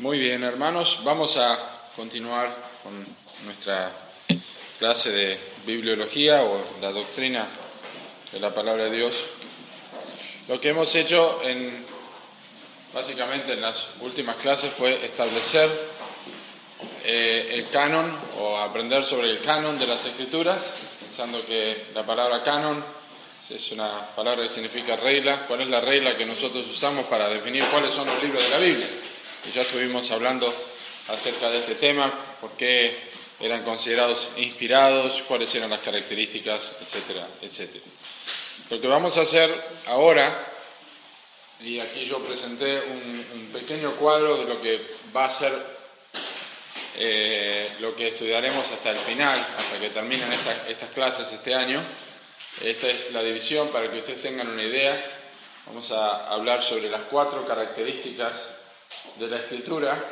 Muy bien, hermanos, vamos a continuar con nuestra clase de bibliología o la doctrina de la palabra de Dios. Lo que hemos hecho en básicamente en las últimas clases fue establecer eh, el canon o aprender sobre el canon de las escrituras, pensando que la palabra canon es una palabra que significa regla, cuál es la regla que nosotros usamos para definir cuáles son los libros de la Biblia. Y ya estuvimos hablando acerca de este tema, por qué eran considerados inspirados, cuáles eran las características, etcétera, etcétera. Lo que vamos a hacer ahora, y aquí yo presenté un, pequeño cuadro de lo que va a ser eh, lo que estudiaremos hasta el final, hasta que terminen estas clases este año. Esta es la división para que ustedes tengan una idea. Vamos a hablar sobre las cuatro características de la escritura,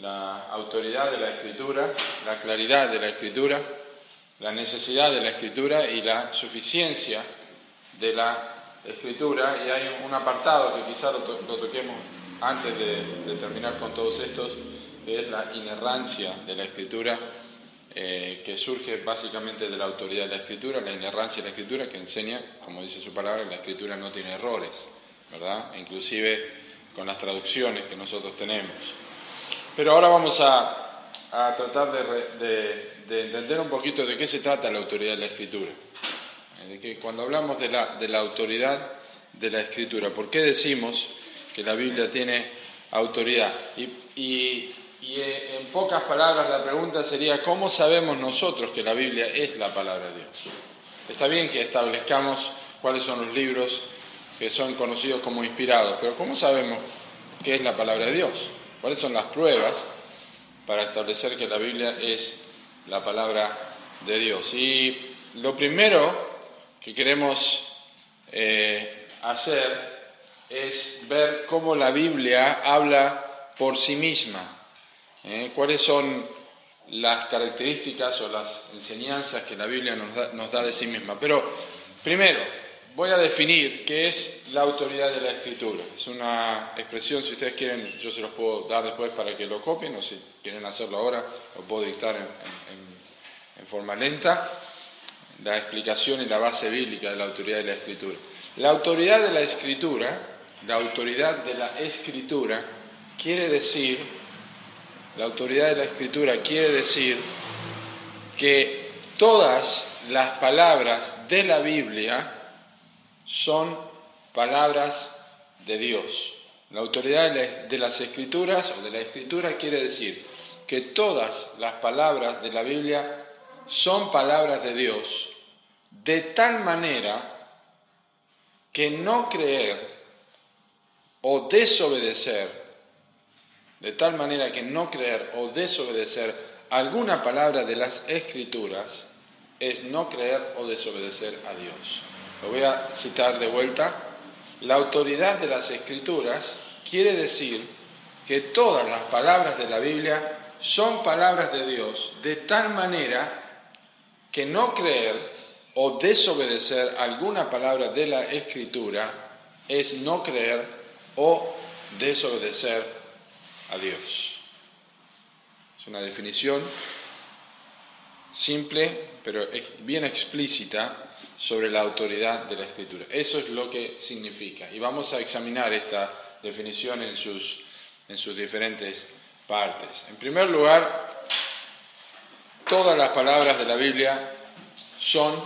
la autoridad de la escritura, la claridad de la escritura, la necesidad de la escritura y la suficiencia de la escritura. Y hay un apartado que quizá lo, toquemos antes de, terminar con todos estos, que es la inerrancia de la escritura, eh, que surge básicamente de la autoridad de la escritura, la inerrancia de la escritura, que enseña, como dice su palabra, la escritura no tiene errores, ¿verdad? Inclusive con las traducciones que nosotros tenemos. Pero ahora vamos a, tratar de, entender un poquito de qué se trata la autoridad de la escritura. Eh, de que cuando hablamos de la, de la autoridad de la escritura, ¿por qué decimos que la Biblia tiene autoridad? Y, y eh, en pocas palabras la pregunta sería, ¿cómo sabemos nosotros que la Biblia es la palabra de Dios? Está bien que establezcamos cuáles son los libros que son conocidos como inspirados, pero ¿cómo sabemos qué es la palabra de Dios? ¿Cuáles son las pruebas para establecer que la Biblia es la palabra de Dios? Y lo primero que queremos eh, hacer es ver cómo la Biblia habla por sí misma, ¿eh? cuáles son las características o las enseñanzas que la Biblia nos da, nos da de sí misma. Pero primero, voy a definir qué es la autoridad de la escritura. Es una expresión, si ustedes quieren, yo se los puedo dar después para que lo copien, o si quieren hacerlo ahora, lo puedo dictar en, forma lenta, la explicación y la base bíblica de la autoridad de la escritura. La autoridad de la escritura, la autoridad de la escritura, quiere decir, la autoridad de la escritura quiere decir que todas las palabras de la Biblia, son palabras de Dios. La autoridad de las escrituras o de la escritura quiere decir que todas las palabras de la Biblia son palabras de Dios, de tal manera que no creer o desobedecer, de tal manera que no creer o desobedecer alguna palabra de las escrituras es no creer o desobedecer a Dios. Lo voy a citar de vuelta. La autoridad de las escrituras quiere decir que todas las palabras de la Biblia son palabras de Dios, de tal manera que no creer o desobedecer alguna palabra de la escritura es no creer o desobedecer a Dios. Es una definición simple, pero bien explícita sobre la autoridad de la escritura. Eso es lo que significa. Y vamos a examinar esta definición en sus, en sus diferentes partes. En primer lugar, todas las palabras de la Biblia son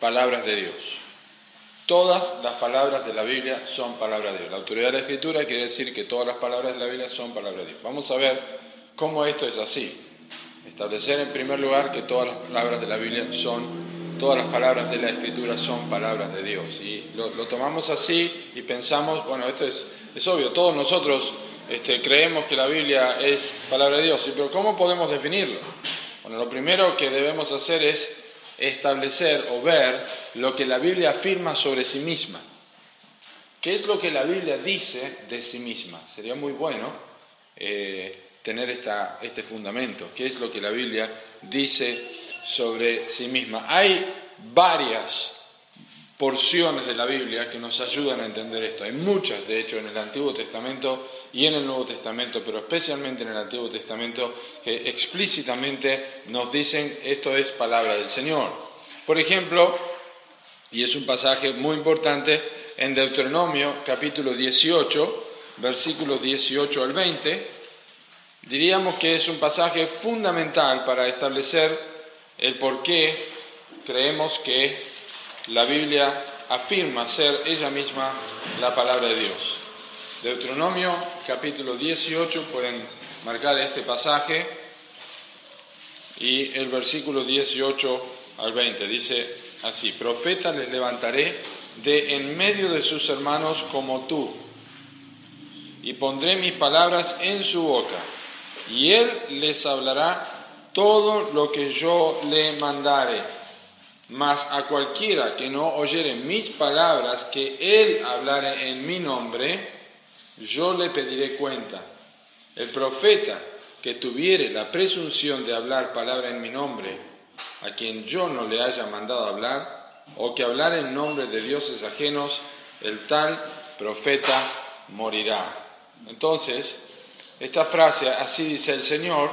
palabras de Dios. Todas las palabras de la Biblia son palabras de Dios. La autoridad de la escritura quiere decir que todas las palabras de la Biblia son palabras de Dios. Vamos a ver cómo esto es así. Establecer en primer lugar que todas las palabras de la Biblia son todas las palabras de la Escritura son palabras de Dios. Y lo, tomamos así y pensamos, bueno, esto es es obvio, todos nosotros este, creemos que la Biblia es palabra de Dios, pero ¿cómo podemos definirlo? Bueno, lo primero que debemos hacer es establecer o ver lo que la Biblia afirma sobre sí misma. ¿Qué es lo que la Biblia dice de sí misma? Sería muy bueno eh, tener esta, este fundamento. ¿Qué es lo que la Biblia dice sobre sí misma? Hay varias porciones de la Biblia que nos ayudan a entender esto. Hay muchas, de hecho, en el Antiguo Testamento y en el Nuevo Testamento, pero especialmente en el Antiguo Testamento, que explícitamente nos dicen esto es palabra del Señor. Por ejemplo, y es un pasaje muy importante, en Deuteronomio capítulo 18, versículos 18 al 20, diríamos que es un pasaje fundamental para establecer el por qué creemos que la Biblia afirma ser ella misma la palabra de Dios. Deuteronomio capítulo 18, pueden marcar este pasaje, y el versículo 18 al 20 dice así, profeta les levantaré de en medio de sus hermanos como tú, y pondré mis palabras en su boca, y él les hablará todo lo que yo le mandare mas a cualquiera que no oyere mis palabras, que él hablare en mi nombre, yo le pediré cuenta. El profeta que tuviere la presunción de hablar palabra en mi nombre, a quien yo no le haya mandado hablar, o que hablar en nombre de dioses ajenos, el tal profeta morirá. Entonces, esta frase, así dice el Señor,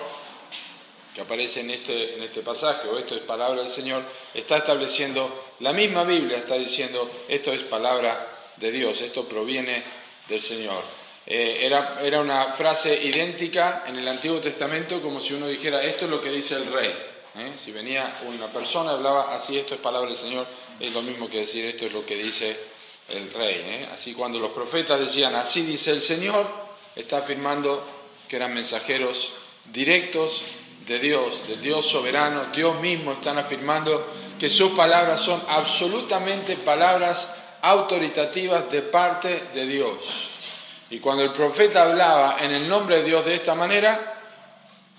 que aparece en este, en este pasaje, o esto es palabra del Señor, está estableciendo, la misma Biblia está diciendo, esto es palabra de Dios, esto proviene del Señor. Eh, era, era, una frase idéntica en el Antiguo Testamento, como si uno dijera, esto es lo que dice el rey. ¿eh? Si venía una persona, hablaba así, esto es palabra del Señor, es lo mismo que decir, esto es lo que dice el rey. ¿eh? Así cuando los profetas decían, así dice el Señor, está afirmando que eran mensajeros directos de Dios, del Dios soberano, Dios mismo están afirmando que sus palabras son absolutamente palabras autoritativas de parte de Dios. Y cuando el profeta hablaba en el nombre de Dios de esta manera,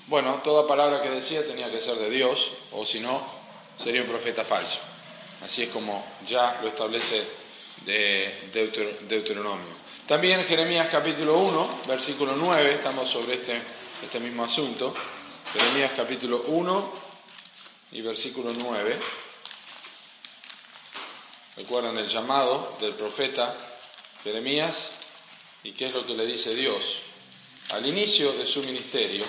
bueno, toda palabra que decía tenía que ser de Dios, o si no, sería un profeta falso. Así es como ya lo establece de Deuteronomio. También Jeremías capítulo 1, versículo 9, estamos sobre este, este mismo asunto. Jeremías capítulo 1 y versículo 9. Recuerdan el llamado del profeta Jeremías y qué es lo que le dice Dios. Al inicio de su ministerio,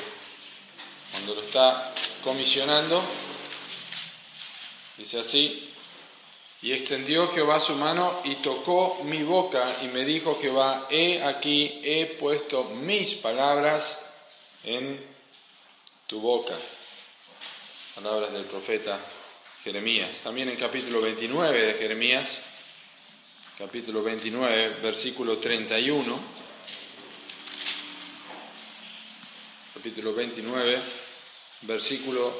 cuando lo está comisionando, dice así, y extendió Jehová su mano y tocó mi boca y me dijo Jehová, he aquí, he puesto mis palabras en tu boca. Palabras del profeta Jeremías. También en capítulo 29 de Jeremías, capítulo 29, versículo 31. Capítulo 29, versículo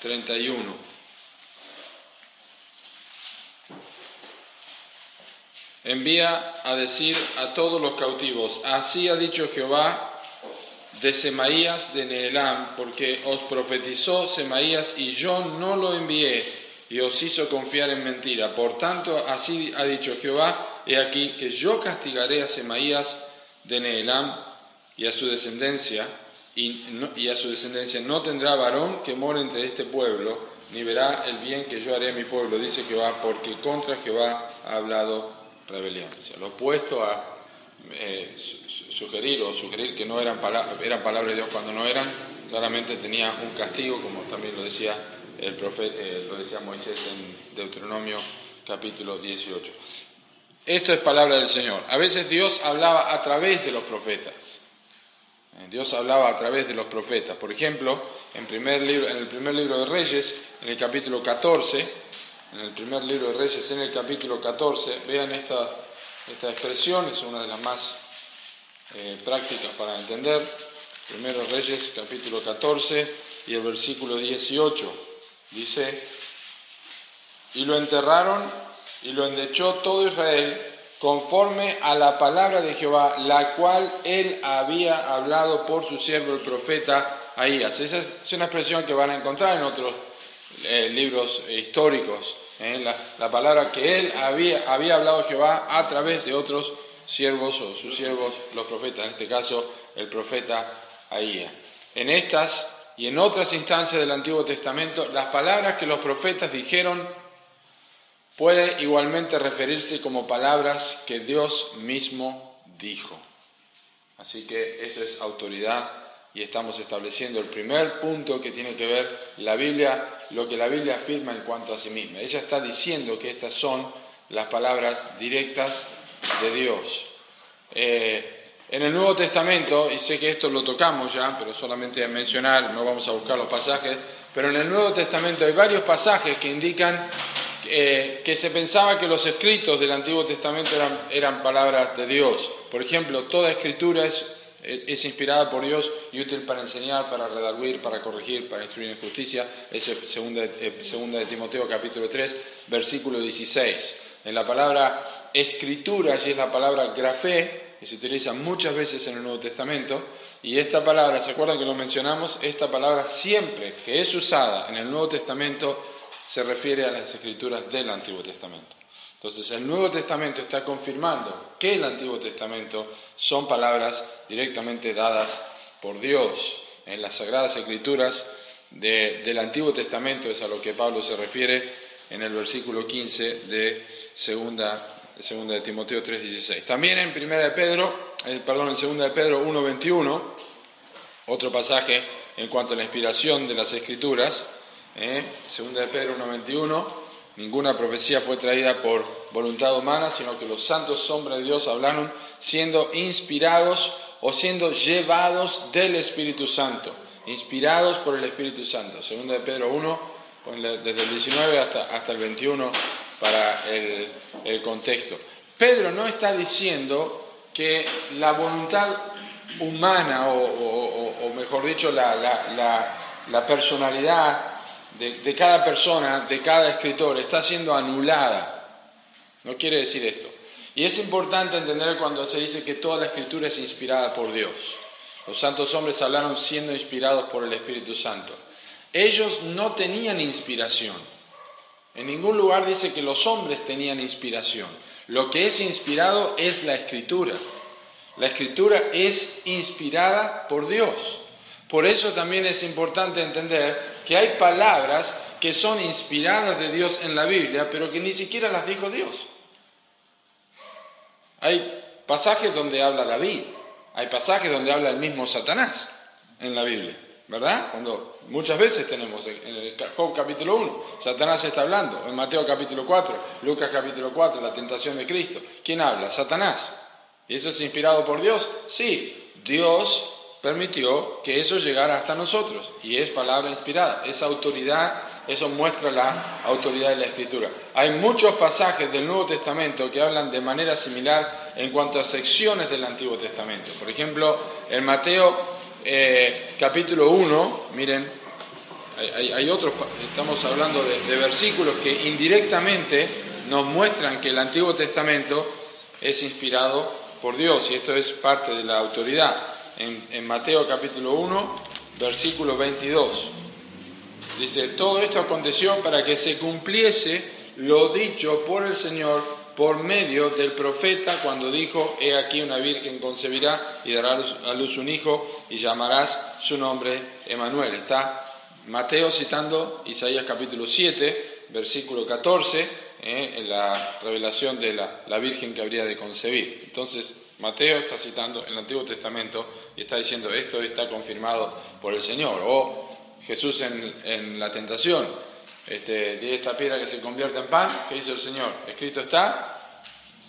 31. Envía a decir a todos los cautivos, así ha dicho Jehová, de Semaías de Neelam, porque os profetizó Semaías y yo no lo envié y os hizo confiar en mentira. Por tanto, así ha dicho Jehová, he aquí que yo castigaré a Semaías de Neelam y a su descendencia, y, a su descendencia no tendrá varón que more entre este pueblo, ni verá el bien que yo haré a mi pueblo, dice Jehová, porque contra Jehová ha hablado rebelión. lo opuesto a eh, sugerir o sugerir que no eran, eran palabras de Dios cuando no eran, claramente tenía un castigo, como también lo decía, el profeta, eh, lo decía Moisés en Deuteronomio capítulo 18. Esto es palabra del Señor. A veces Dios hablaba a través de los profetas. Eh, Dios hablaba a través de los profetas. Por ejemplo, en, primer libro, en el primer libro de Reyes, en el capítulo 14, en el primer libro de Reyes, en el capítulo 14, vean esta, esta expresión, es una de las más eh, prácticas para entender. Primero Reyes capítulo 14 y el versículo 18 dice, y lo enterraron y lo endechó todo Israel conforme a la palabra de Jehová, la cual él había hablado por su siervo el profeta Ahías. Esa es una expresión que van a encontrar en otros eh, libros históricos. ¿eh? La, palabra que él había, había hablado Jehová a través de otros siervos o sus siervos, los profetas, en este caso el profeta Ahías. En estas y en otras instancias del Antiguo Testamento, las palabras que los profetas dijeron pueden igualmente referirse como palabras que Dios mismo dijo. Así que eso es autoridad y estamos estableciendo el primer punto que tiene que ver la Biblia, lo que la Biblia afirma en cuanto a sí misma. Ella está diciendo que estas son las palabras directas de Dios. Eh, en el Nuevo Testamento, y sé que esto lo tocamos ya, pero solamente mencionar, no vamos a buscar los pasajes, pero en el Nuevo Testamento hay varios pasajes que indican eh, que se pensaba que los escritos del Antiguo Testamento eran, eran palabras de Dios. Por ejemplo, toda escritura es, es, inspirada por Dios y útil para enseñar, para redarguir, para corregir, para instruir en justicia. Es segunda, eh, segunda de Timoteo capítulo 3, versículo 16. En la palabra escritura, allí es la palabra grafé, que se utiliza muchas veces en el Nuevo Testamento, y esta palabra, ¿se acuerdan que lo mencionamos? Esta palabra siempre que es usada en el Nuevo Testamento se refiere a las escrituras del Antiguo Testamento. Entonces el Nuevo Testamento está confirmando que el Antiguo Testamento son palabras directamente dadas por Dios. En las Sagradas Escrituras del Antiguo Testamento es a lo que Pablo se refiere en el versículo 15 de segunda segunda de Timoteo 3:16. También en primera de Pedro, eh, perdón, en segunda de Pedro 1:21, otro pasaje en cuanto a la inspiración de las escrituras, eh, segunda de Pedro 1:21, ninguna profecía fue traída por voluntad humana, sino que los santos hombres de Dios hablaron siendo inspirados o siendo llevados del Espíritu Santo, inspirados por el Espíritu Santo. Segunda de Pedro 1, desde el 19 hasta, hasta el 21 para el, contexto. Pedro no está diciendo que la voluntad humana, o, mejor dicho, la, personalidad de, cada persona, de cada escritor, está siendo anulada. No quiere decir esto. Y es importante entender cuando se dice que toda la escritura es inspirada por Dios. Los santos hombres hablaron siendo inspirados por el Espíritu Santo. Ellos no tenían inspiración. En ningún lugar dice que los hombres tenían inspiración. Lo que es inspirado es la escritura. La escritura es inspirada por Dios. Por eso también es importante entender que hay palabras que son inspiradas de Dios en la Biblia, pero que ni siquiera las dijo Dios. Hay pasajes donde habla David, hay pasajes donde habla el mismo Satanás en la Biblia. ¿verdad? Cuando muchas veces tenemos en el Job capítulo 1, Satanás está hablando, en Mateo capítulo 4, Lucas capítulo 4, la tentación de Cristo. ¿Quién habla? Satanás. ¿Y eso es inspirado por Dios? Sí, Dios permitió que eso llegara hasta nosotros y es palabra inspirada, es autoridad, eso muestra la autoridad de la Escritura. Hay muchos pasajes del Nuevo Testamento que hablan de manera similar en cuanto a secciones del Antiguo Testamento. Por ejemplo, en Mateo eh, capítulo 1, miren, hay, otros, estamos hablando de, versículos que indirectamente nos muestran que el Antiguo Testamento es inspirado por Dios y esto es parte de la autoridad. En, Mateo capítulo 1, versículo 22, dice, todo esto aconteció para que se cumpliese lo dicho por el Señor por medio del profeta cuando dijo, he aquí una virgen concebirá y dará a luz un hijo y llamarás su nombre Emanuel. Está Mateo citando Isaías capítulo 7, versículo 14, eh, en la revelación de la, virgen que habría de concebir. Entonces, Mateo está citando el Antiguo Testamento y está diciendo, esto está confirmado por el Señor. O Jesús en, la tentación, este, de esta piedra que se convierte en pan, ¿qué hizo el Señor? Escrito está,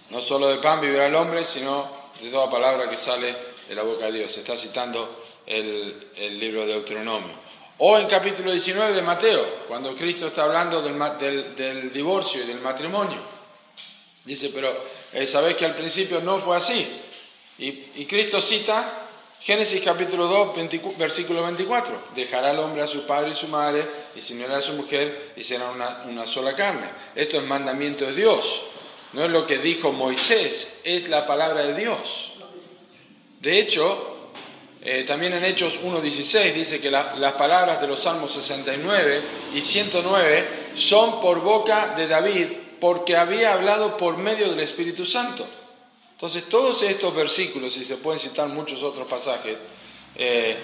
no solo de pan vivirá el hombre, sino de toda palabra que sale de la boca de Dios. Se está citando el, libro de Deuteronomio. O en capítulo 19 de Mateo, cuando Cristo está hablando del, divorcio y del matrimonio. Dice, pero eh, que al principio no fue así. y Cristo cita Génesis capítulo 2, versículo 24. Dejará el hombre a su padre y su madre y se unirá a su mujer y será una, sola carne. Esto es mandamiento de Dios. no es lo que dijo Moisés, es la palabra de Dios. De hecho, eh, también en Hechos 1.16 dice que las palabras de los Salmos 69 y 109 son por boca de David porque había hablado por medio del Espíritu Santo. Entonces todos estos versículos, y se pueden citar muchos otros pasajes, eh,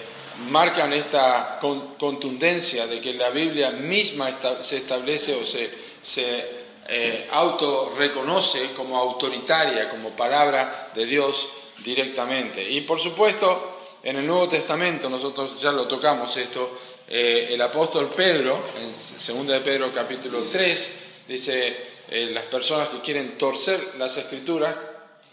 marcan esta contundencia de que la Biblia misma se establece o se, se eh, auto reconoce como autoritaria, como palabra de Dios directamente. Y por supuesto, en el Nuevo Testamento, nosotros ya lo tocamos esto, eh, el apóstol Pedro, en 2 de Pedro capítulo 3, dice, eh, las personas que quieren torcer las escrituras,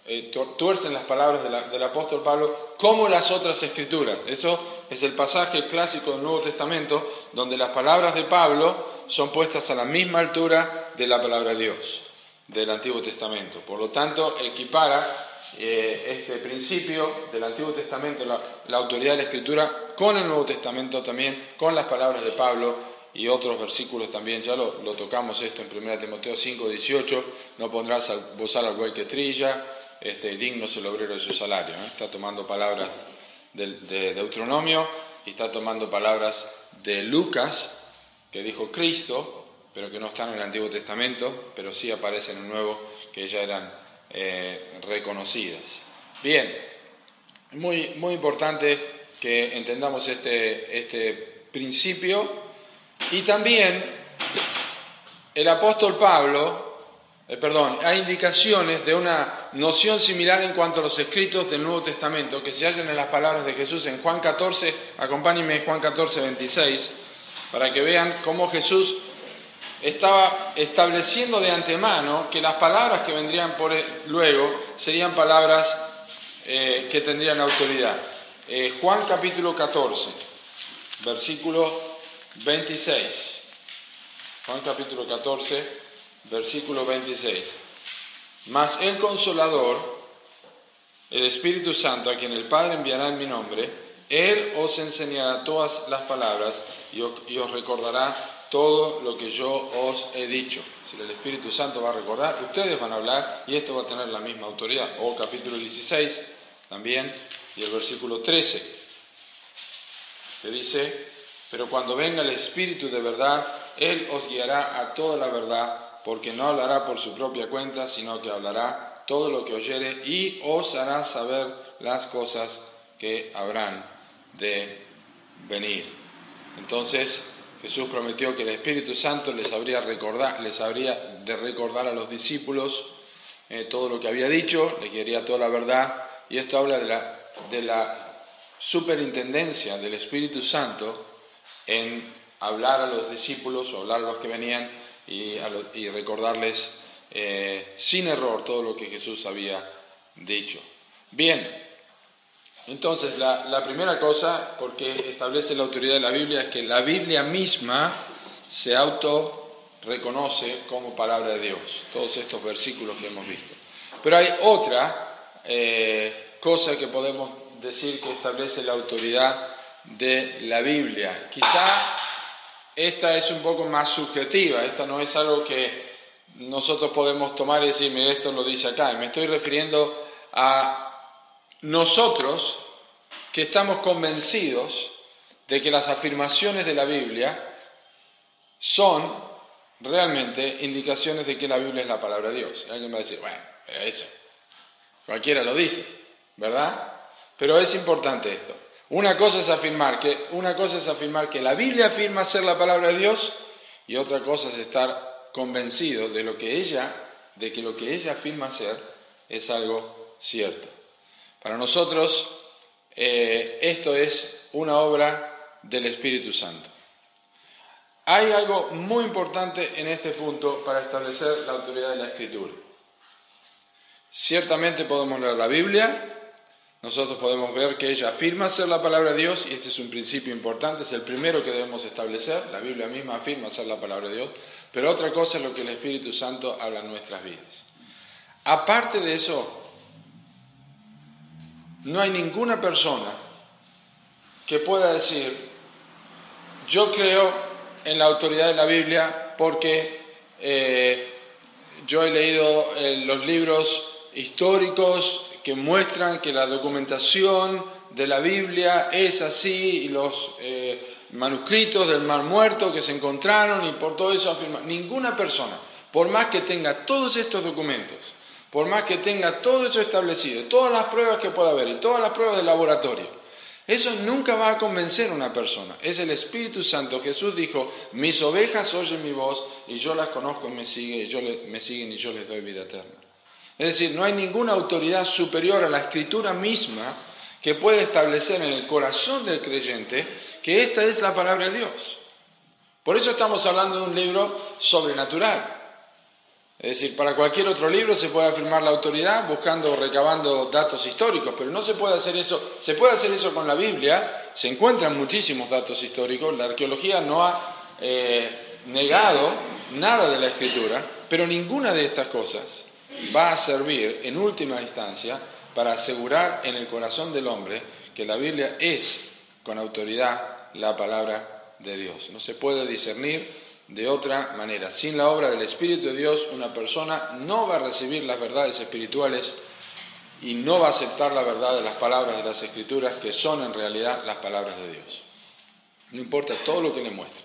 eh, tuercen las palabras del apóstol Pablo como las otras escrituras. Eso es el pasaje clásico del Nuevo Testamento donde las palabras de Pablo son puestas a la misma altura de la palabra de Dios del Antiguo Testamento. Por lo tanto, equipara eh, este principio del Antiguo Testamento, la, autoridad de la Escritura, con el Nuevo Testamento también, con las palabras de Pablo y otros versículos también, ya lo, tocamos esto en 1 Timoteo 5, 18, no pondrás al, bozar al buey que trilla, este, digno es el obrero de su salario. Está tomando palabras de, de Deuteronomio y está tomando palabras de Lucas, que dijo Cristo, pero que no están en el Antiguo Testamento, pero sí aparecen en el Nuevo, que ya eran eh, reconocidas. Bien, muy, muy importante que entendamos este, este principio y también el apóstol Pablo eh, perdón, hay indicaciones de una noción similar en cuanto a los escritos del Nuevo Testamento que se hallan en las palabras de Jesús en Juan 14, acompáñenme Juan 14, 26, para que vean cómo Jesús estaba estableciendo de antemano que las palabras que vendrían por e, luego serían palabras eh, que tendrían autoridad. Eh, Juan capítulo 14, versículo 26. Juan capítulo 14, versículo 26. Mas el consolador, el Espíritu Santo, a quien el Padre enviará en mi nombre, Él os enseñará todas las palabras y os recordará todo lo que yo os he dicho. Si el Espíritu Santo va a recordar, ustedes van a hablar y esto va a tener la misma autoridad. O capítulo 16 también y el versículo 13, que dice, pero cuando venga el Espíritu de verdad, Él os guiará a toda la verdad porque no hablará por su propia cuenta, sino que hablará todo lo que oyere y os hará saber las cosas que habrán de venir. Entonces Jesús prometió que el Espíritu Santo les habría, recordar, les habría de recordar a los discípulos eh, todo lo que había dicho, les guiaría toda la verdad, y esto habla de la, de la superintendencia del Espíritu Santo en hablar a los discípulos o hablar a los que venían y, recordarles eh, sin error todo lo que Jesús había dicho. Bien, entonces la, primera cosa, porque establece la autoridad de la Biblia, es que la Biblia misma se auto reconoce como palabra de Dios, todos estos versículos que hemos visto. Pero hay otra eh, cosa que podemos decir que establece la autoridad de la Biblia. Quizá esta es un poco más subjetiva, esta no es algo que nosotros podemos tomar y decir, mire, esto lo dice acá. me estoy refiriendo a nosotros que estamos convencidos de que las afirmaciones de la Biblia son realmente indicaciones de que la Biblia es la palabra de Dios. alguien va a decir, bueno, eso, cualquiera lo dice, ¿verdad? Pero es importante esto. Una cosa es afirmar que, una cosa es afirmar que la Biblia afirma ser la palabra de Dios y otra cosa es estar convencido de lo que ella, de que lo que ella afirma ser es algo cierto. Para nosotros eh, esto es una obra del Espíritu Santo. Hay algo muy importante en este punto para establecer la autoridad de la Escritura. Ciertamente podemos leer la Biblia, nosotros podemos ver que ella afirma ser la palabra de Dios, y este es un principio importante, es el primero que debemos establecer, la Biblia misma afirma ser la palabra de Dios, pero otra cosa es lo que el Espíritu Santo habla en nuestras vidas. Aparte de eso, no hay ninguna persona que pueda decir, yo creo en la autoridad de la Biblia porque eh, yo he leído eh, los libros históricos que muestran que la documentación de la Biblia es así y los eh, manuscritos del Mar Muerto que se encontraron y por todo eso afirma, ninguna persona, por más que tenga todos estos documentos, por más que tenga todo eso establecido, todas las pruebas que pueda haber y todas las pruebas de laboratorio, eso nunca va a convencer a una persona. Es el Espíritu Santo. Jesús dijo, mis ovejas oyen mi voz y yo las conozco y me, siguen, y yo me siguen y yo les doy vida eterna. Es decir, no hay ninguna autoridad superior a la escritura misma que pueda establecer en el corazón del creyente que esta es la palabra de Dios. Por eso estamos hablando de un libro sobrenatural. Es decir, para cualquier otro libro se puede afirmar la autoridad buscando o recabando datos históricos, pero no se puede hacer eso. Se puede hacer eso con la Biblia, se encuentran muchísimos datos históricos, la arqueología no ha eh, negado nada de la escritura, pero ninguna de estas cosas va a servir en última instancia para asegurar en el corazón del hombre que la Biblia es con autoridad la palabra de Dios. No se puede discernir de otra manera. Sin la obra del Espíritu de Dios, una persona no va a recibir las verdades espirituales y no va a aceptar la verdad de las palabras de las Escrituras, que son en realidad las palabras de Dios. No importa todo lo que le muestre.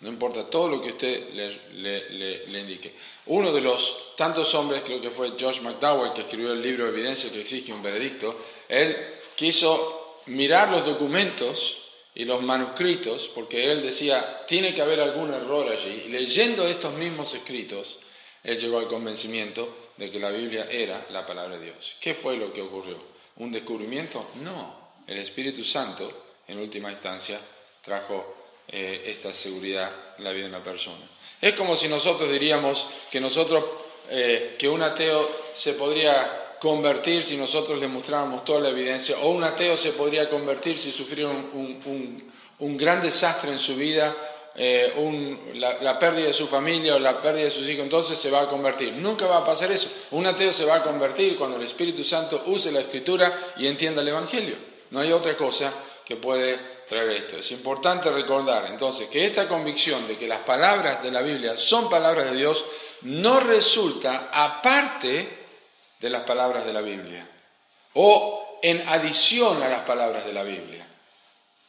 No importa todo lo que usted le, indique. Uno de los tantos hombres, creo que fue George McDowell, que escribió el libro Evidencia que exige un veredicto, él quiso mirar los documentos y los manuscritos, porque él decía, tiene que haber algún error allí. Y leyendo estos mismos escritos, él llegó al convencimiento de que la Biblia era la palabra de Dios. ¿Qué fue lo que ocurrió? ¿Un descubrimiento? No. El Espíritu Santo, en última instancia, trajo eh, esta seguridad la vida de una persona. Es como si nosotros diríamos que nosotros, eh, que un ateo se podría convertir si nosotros le mostráramos toda la evidencia, o un ateo se podría convertir si sufriera un, gran desastre en su vida, eh, la, la, pérdida de su familia o la pérdida de sus hijos, entonces se va a convertir. Nunca va a pasar eso. Un ateo se va a convertir cuando el Espíritu Santo use la Escritura y entienda el Evangelio. No hay otra cosa que puede traer esto. Es importante recordar entonces que esta convicción de que las palabras de la Biblia son palabras de Dios no resulta aparte de las palabras de la Biblia o en adición a las palabras de la Biblia.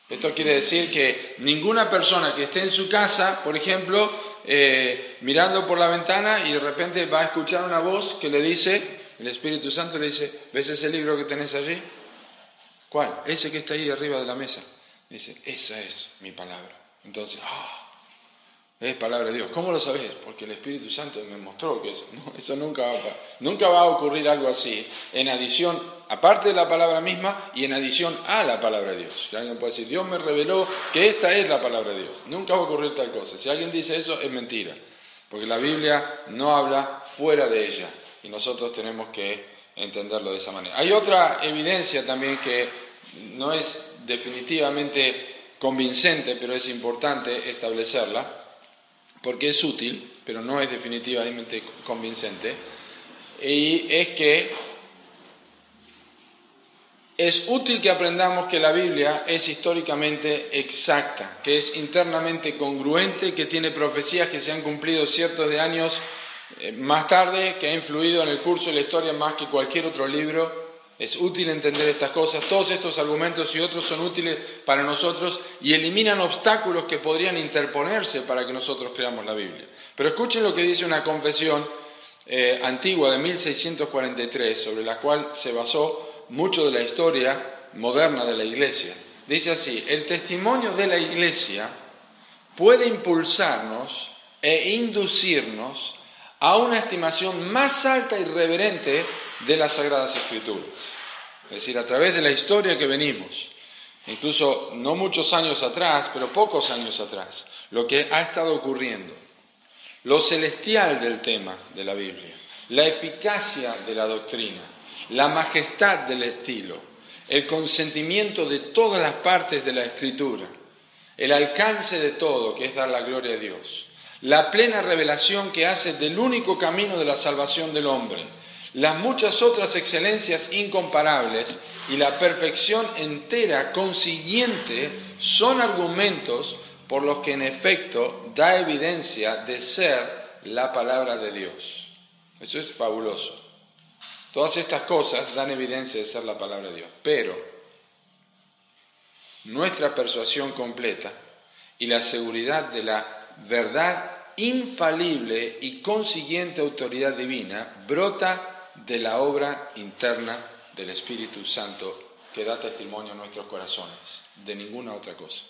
Esto quiere decir que ninguna persona que esté en su casa, por ejemplo, eh, mirando por la ventana y de repente va a escuchar una voz que le dice, el Espíritu Santo le dice, ¿ves ese libro que tenés allí? ¿Cuál? Ese que está ahí arriba de la mesa. Dice, esa es mi palabra. Entonces, ah, es palabra de Dios. ¿Cómo lo sabes? Porque el Espíritu Santo me mostró que eso, eso nunca, va a, nunca va a ocurrir algo así, en adición, aparte de la palabra misma y en adición a la palabra de Dios. Que alguien puede decir, Dios me reveló que esta es la palabra de Dios. Nunca va a ocurrir tal cosa. Si alguien dice eso, es mentira. Porque la Biblia no habla fuera de ella. Y nosotros tenemos que entenderlo de esa manera. Hay otra evidencia también que no es definitivamente convincente, pero es importante establecerla, porque es útil, pero no es definitivamente convincente, y es que es útil que aprendamos que la Biblia es históricamente exacta, que es internamente congruente, que tiene profecías que se han cumplido ciertos de años más tarde, que ha influido en el curso de la historia más que cualquier otro libro. Es útil entender estas cosas. Todos estos argumentos y otros son útiles para nosotros y eliminan obstáculos que podrían interponerse para que nosotros creamos la Biblia. Pero escuchen lo que dice una confesión eh, antigua de 1643, sobre la cual se basó mucho de la historia moderna de la Iglesia. Dice así, el testimonio de la Iglesia puede impulsarnos e inducirnos a una estimación más alta y reverente de las Sagradas Escrituras. Es decir, a través de la historia que venimos, incluso no muchos años atrás, pero pocos años atrás, lo que ha estado ocurriendo, lo celestial del tema de la Biblia, la eficacia de la doctrina, la majestad del estilo, el consentimiento de todas las partes de la Escritura, el alcance de todo, que es dar la gloria a Dios, la plena revelación que hace del único camino de la salvación del hombre, las muchas otras excelencias incomparables y la perfección entera consiguiente son argumentos por los que en efecto da evidencia de ser la palabra de Dios. Eso es fabuloso. Todas estas cosas dan evidencia de ser la palabra de Dios. Pero nuestra persuasión completa y la seguridad de la verdad infalible y consiguiente autoridad divina brota de la obra interna del Espíritu Santo que da testimonio a nuestros corazones, de ninguna otra cosa.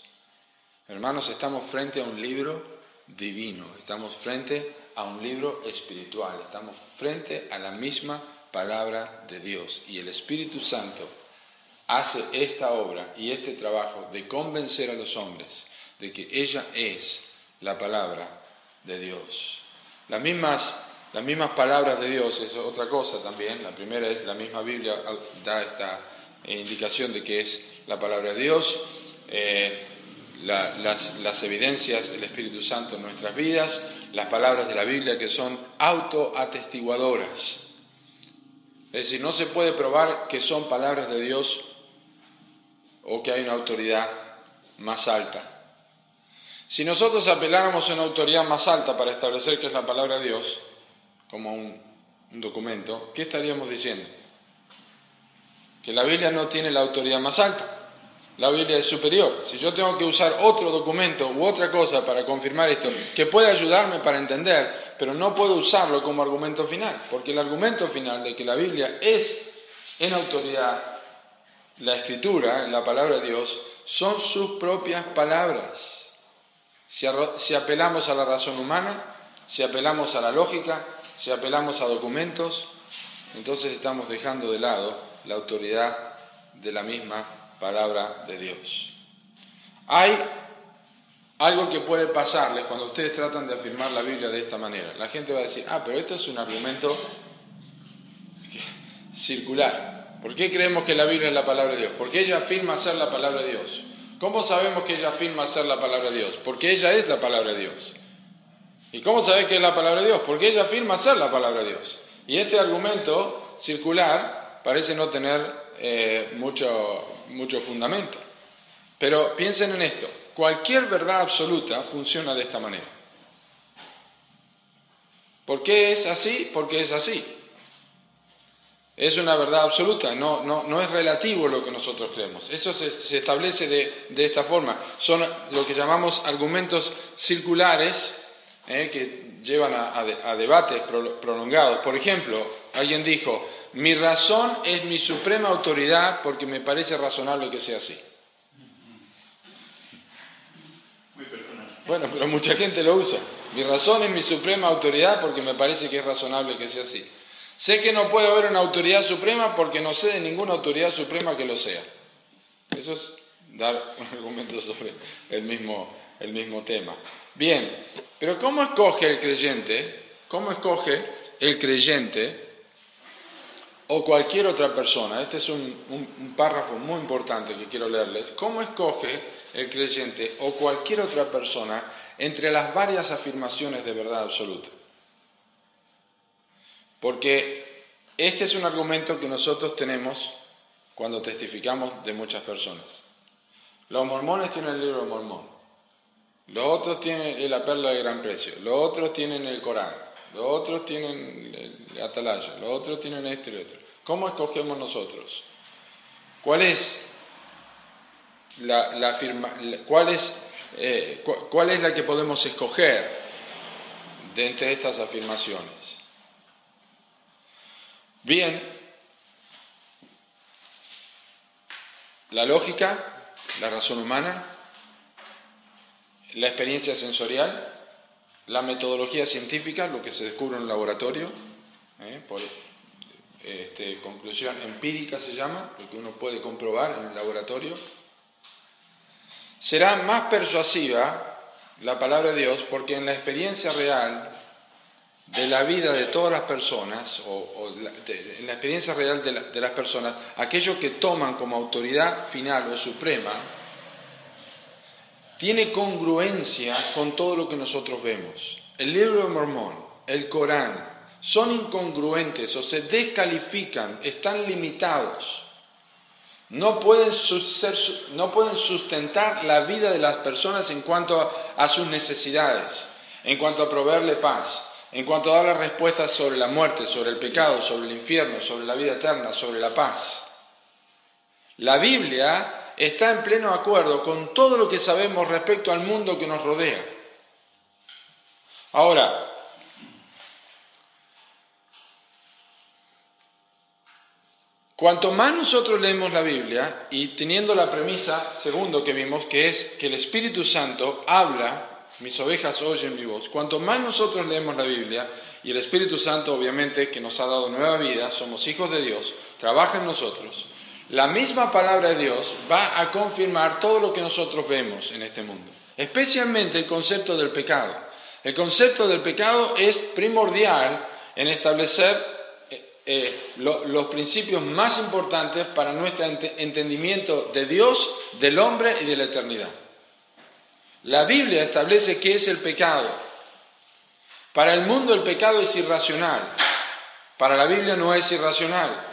Hermanos, estamos frente a un libro divino, estamos frente a un libro espiritual, estamos frente a la misma palabra de Dios y el Espíritu Santo hace esta obra y este trabajo de convencer a los hombres de que ella es la palabra de Dios. Las mismas, las mismas palabras de Dios es otra cosa también. La primera es la misma Biblia da esta indicación de que es la palabra de Dios. Eh, las, las, evidencias del Espíritu Santo en nuestras vidas, las palabras de la Biblia que son autoatestiguadoras. Es decir, no se puede probar que son palabras de Dios o que hay una autoridad más alta. Si nosotros apeláramos a una autoridad más alta para establecer que es la palabra de Dios, como un, documento, ¿qué estaríamos diciendo? Que la Biblia no tiene la autoridad más alta. La Biblia es superior. Si yo tengo que usar otro documento u otra cosa para confirmar esto, que puede ayudarme para entender, pero no puedo usarlo como argumento final, porque el argumento final de que la Biblia es en autoridad, la escritura, la palabra de Dios, son sus propias palabras. Si, apelamos a la razón humana, si apelamos a la lógica, si apelamos a documentos, entonces estamos dejando de lado la autoridad de la misma palabra de Dios. Hay algo que puede pasarles cuando ustedes tratan de afirmar la Biblia de esta manera. La gente va a decir, ah, pero esto es un argumento circular. ¿Por qué creemos que la Biblia es la palabra de Dios? Porque ella afirma ser la palabra de Dios. ¿Cómo sabemos que ella afirma ser la palabra de Dios? Porque ella es la palabra de Dios. ¿Y cómo sabe que es la palabra de Dios? Porque ella afirma ser la palabra de Dios. Y este argumento circular parece no tener eh, mucho, mucho fundamento. Pero piensen en esto, cualquier verdad absoluta funciona de esta manera. ¿Por qué es así? Porque es así. Es una verdad absoluta, no, no, no, es relativo lo que nosotros creemos. Eso se, establece de, de, esta forma. Son lo que llamamos argumentos circulares eh, que llevan a, a, debates prolongados. Por ejemplo, alguien dijo, mi razón es mi suprema autoridad porque me parece razonable que sea así. Bueno, pero mucha gente lo usa. Mi razón es mi suprema autoridad porque me parece que es razonable que sea así. Sé que no puede haber una autoridad suprema porque no sé de ninguna autoridad suprema que lo sea. Eso es dar un argumento sobre el mismo, el mismo tema. Bien, pero ¿cómo escoge el creyente? ¿Cómo escoge el creyente o cualquier otra persona? Este es un, un párrafo muy importante que quiero leerles. ¿Cómo escoge el creyente o cualquier otra persona entre las varias afirmaciones de verdad absoluta? Porque este es un argumento que nosotros tenemos cuando testificamos de muchas personas. Los mormones tienen el libro de Mormón, los otros tienen la perla de gran precio, los otros tienen el Corán, los otros tienen el atalaya, los otros tienen esto y otro. ¿Cómo escogemos nosotros? ¿Cuál es la, firma, cuál, es, eh, cuál es la que podemos escoger de entre estas afirmaciones? Bien, la lógica, la razón humana, la experiencia sensorial, la metodología científica, lo que se descubre en el laboratorio, ¿eh? por este, conclusión empírica se llama, lo que uno puede comprobar en el laboratorio, será más persuasiva la palabra de Dios porque en la experiencia real de la vida de todas las personas, o, en la experiencia real de, las personas, aquello que toman como autoridad final o suprema, tiene congruencia con todo lo que nosotros vemos. El libro de Mormón, el Corán, son incongruentes o se descalifican, están limitados. No pueden, no pueden sustentar la vida de las personas en cuanto a sus necesidades, en cuanto a proveerle paz, en cuanto a dar las respuestas sobre la muerte, sobre el pecado, sobre el infierno, sobre la vida eterna, sobre la paz. La Biblia está en pleno acuerdo con todo lo que sabemos respecto al mundo que nos rodea. Ahora, Cuanto más nosotros leemos la Biblia y teniendo la premisa, segundo que vimos, que es que el Espíritu Santo habla, mis ovejas oyen mi voz, cuanto más nosotros leemos la Biblia y el Espíritu Santo obviamente que nos ha dado nueva vida, somos hijos de Dios, trabaja en nosotros, la misma palabra de Dios va a confirmar todo lo que nosotros vemos en este mundo, especialmente el concepto del pecado. El concepto del pecado es primordial en establecer eh, los principios más importantes para nuestro entendimiento de Dios, del hombre y de la eternidad. La Biblia establece qué es el pecado. Para el mundo el pecado es irracional. Para la Biblia no es irracional.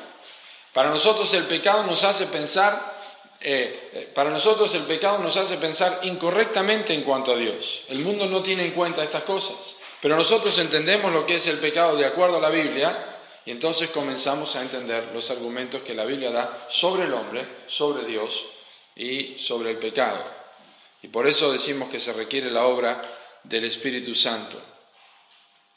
Para nosotros el pecado nos hace pensar, eh, eh, para nosotros el pecado nos hace pensar incorrectamente en cuanto a Dios. El mundo no tiene en cuenta estas cosas. Pero nosotros entendemos lo que es el pecado de acuerdo a la Biblia y entonces comenzamos a entender los argumentos que la Biblia da sobre el hombre, sobre Dios y sobre el pecado. Y por eso decimos que se requiere la obra del Espíritu Santo.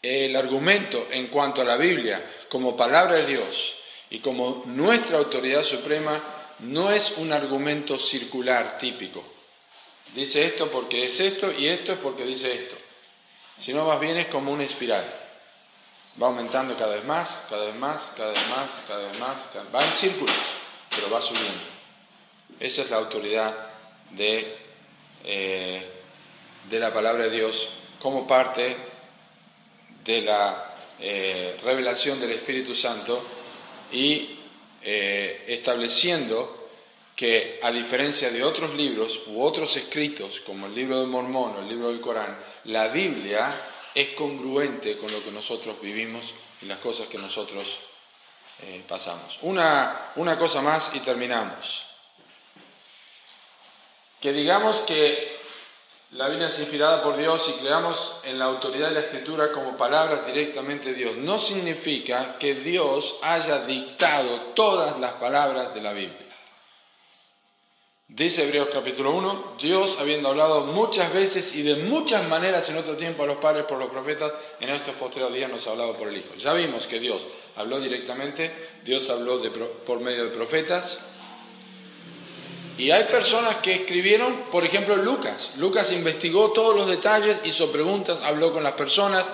El argumento en cuanto a la Biblia como palabra de Dios y como nuestra autoridad suprema no es un argumento circular típico. Dice esto porque es esto y esto es porque dice esto, sino más bien es como una espiral va aumentando cada vez más, cada vez más, cada vez más, cada vez más, va en círculos, pero va subiendo. Esa es la autoridad de, eh, de la palabra de Dios como parte de la eh, revelación del Espíritu Santo y eh, estableciendo que a diferencia de otros libros u otros escritos como el libro de Mormón o el libro del Corán, la Biblia es congruente con lo que nosotros vivimos y las cosas que nosotros pasamos. Una, una cosa más y terminamos. Que digamos que la Biblia es inspirada por Dios y creamos en la autoridad de la Escritura como palabras directamente de Dios, no significa que Dios haya dictado todas las palabras de la Biblia. Dice Hebreos capítulo 1, Dios habiendo hablado muchas veces y de muchas maneras en otro tiempo a los padres por los profetas, en estos posteriores días nos ha hablado por el Hijo. Ya vimos que Dios habló directamente, Dios habló por medio de profetas. Y hay personas que escribieron, por ejemplo, Lucas. Lucas investigó todos los detalles, hizo preguntas, habló con las personas,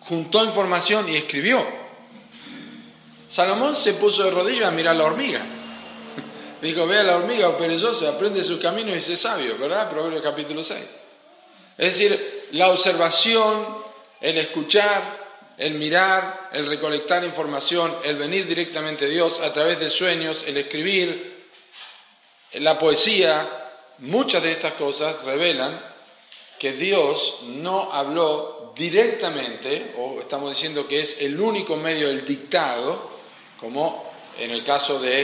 juntó información y escribió. Salomón se puso de rodillas a mirar la hormiga. Dijo, ve a la hormiga o perezoso, aprende su camino y sé sabio, ¿verdad? Proverbios capítulo 6. Es decir, la observación, el escuchar, el mirar, el recolectar información, el venir directamente a Dios a través de sueños, el escribir, la poesía, muchas de estas cosas revelan que Dios no habló directamente, o estamos diciendo que es el único medio del dictado, como en el caso de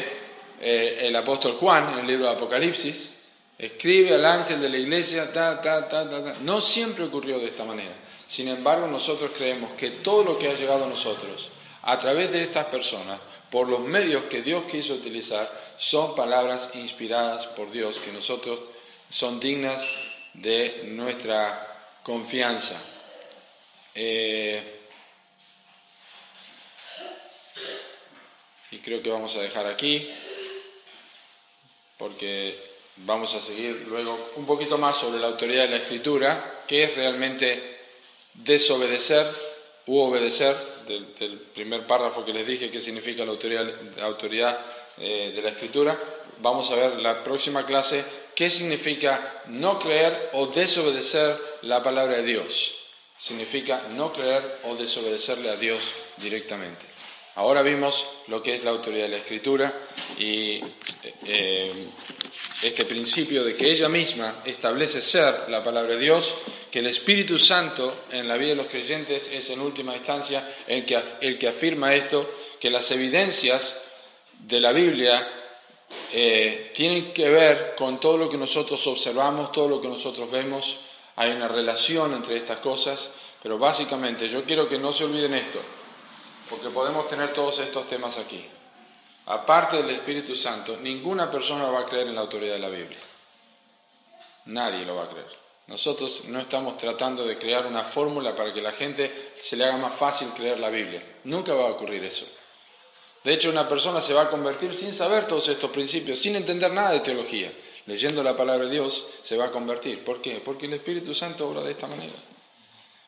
eh, el apóstol Juan en el libro de Apocalipsis, escribe al ángel de la iglesia, ta, ta, ta, ta, No siempre ocurrió de esta manera. Sin embargo, nosotros creemos que todo lo que ha llegado a nosotros a través de estas personas, por los medios que Dios quiso utilizar, son palabras inspiradas por Dios, que nosotros son dignas de nuestra confianza. Eh, y creo que vamos a dejar aquí porque vamos a seguir luego un poquito más sobre la autoridad de la escritura, que es realmente desobedecer u obedecer, del, primer párrafo que les dije que significa la autoridad, eh, de la escritura. Vamos a ver la próxima clase qué significa no creer o desobedecer la palabra de Dios. Significa no creer o desobedecerle a Dios directamente. Ahora vimos lo que es la autoridad de la escritura y eh, este principio de que ella misma establece ser la palabra de Dios, que el Espíritu Santo en la vida de los creyentes es en última instancia el que, el que afirma esto, que las evidencias de la Biblia eh, tienen que ver con todo lo que nosotros observamos, todo lo que nosotros vemos, hay una relación entre estas cosas, Pero básicamente yo quiero que no se olviden esto, porque podemos tener todos estos temas aquí. Aparte del Espíritu Santo, ninguna persona va a creer en la autoridad de la Biblia. Nadie lo va a creer. Nosotros no estamos tratando de crear una fórmula para que la gente se le haga más fácil creer la Biblia. Nunca va a ocurrir eso. De hecho, una persona se va a convertir sin saber todos estos principios, sin entender nada de teología. Leyendo la palabra de Dios se va a convertir. ¿Por qué? Porque el Espíritu Santo obra de esta manera.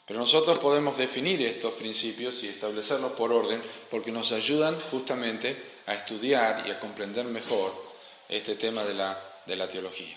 Pero nosotros podemos definir estos principios y establecerlos por orden porque nos ayudan justamente a estudiar y a comprender mejor este tema de la, de la teología.